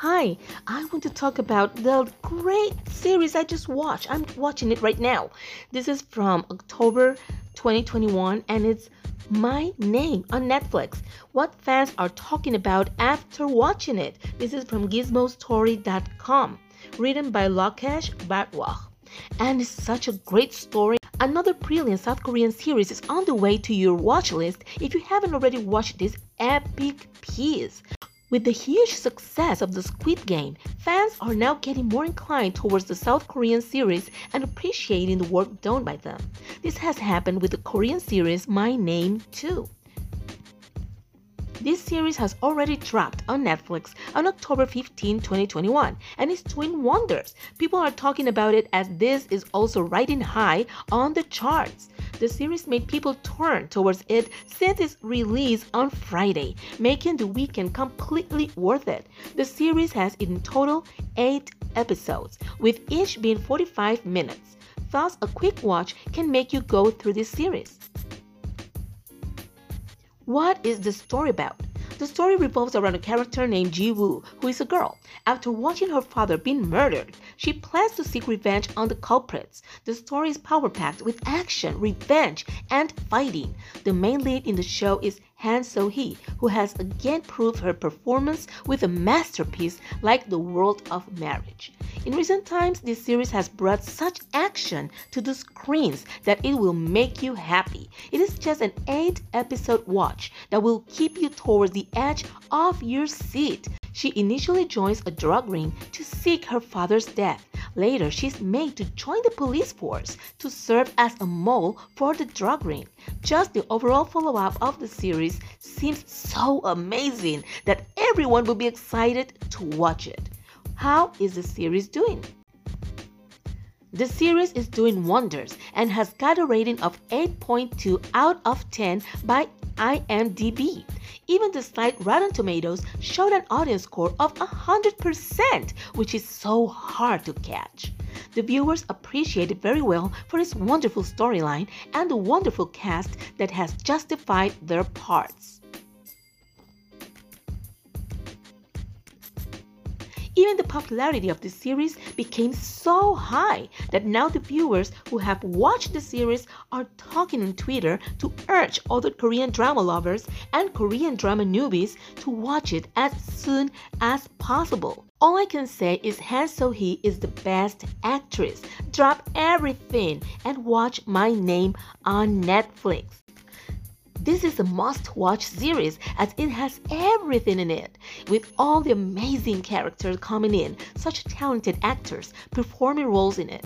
Hi, I want to talk about the great series I just watched. I'm watching it right now. This is from October 2021 and it's My Name on Netflix. What fans are talking about after watching it. This is from gizmostory.com, written by Lokesh Bhatwar. And it's such a great story. Another brilliant South Korean series is on the way to your watch list if you haven't already watched this epic piece. With the huge success of the Squid Game, fans are now getting more inclined towards the South Korean series and appreciating the work done by them. This has happened with the Korean series My Name too. This series has already dropped on Netflix on October 15, 2021, and is doing wonders. People are talking about it as this is also riding high on the charts. The series made people turn towards it since its release on Friday, making the weekend completely worth it. The series has in total 8 episodes, with each being 45 minutes. Thus, a quick watch can make you go through this series. What is the story about? The story revolves around a character named Ji Woo, who is a girl. After watching her father being murdered, she plans to seek revenge on the culprits. The story is power packed with action, revenge, and fighting. The main lead in the show is Han So Hee, who has again proved her performance with a masterpiece like The World of Marriage. In recent times, this series has brought such action to the screens that it will make you happy. It is just an 8 episode watch that will keep you towards the edge of your seat. She initially joins a drug ring to seek her father's death. Later, she's made to join the police force to serve as a mole for the drug ring. Just the overall follow up of the series seems so amazing that everyone will be excited to watch it. How is the series doing? The series is doing wonders and has got a rating of 8.2 out of 10 by IMDb. Even the site Rotten Tomatoes showed an audience score of 100%, which is so hard to catch. The viewers appreciate it very well for its wonderful storyline and the wonderful cast that has justified their parts. Even the popularity of the series became so high that now the viewers who have watched the series are talking on Twitter to urge other Korean drama lovers and Korean drama newbies to watch it as soon as possible. All I can say is Han So Hee is the best actress. Drop everything and watch My Name on Netflix. This is a must watch series as it has everything in it, with all the amazing characters coming in, such talented actors performing roles in it.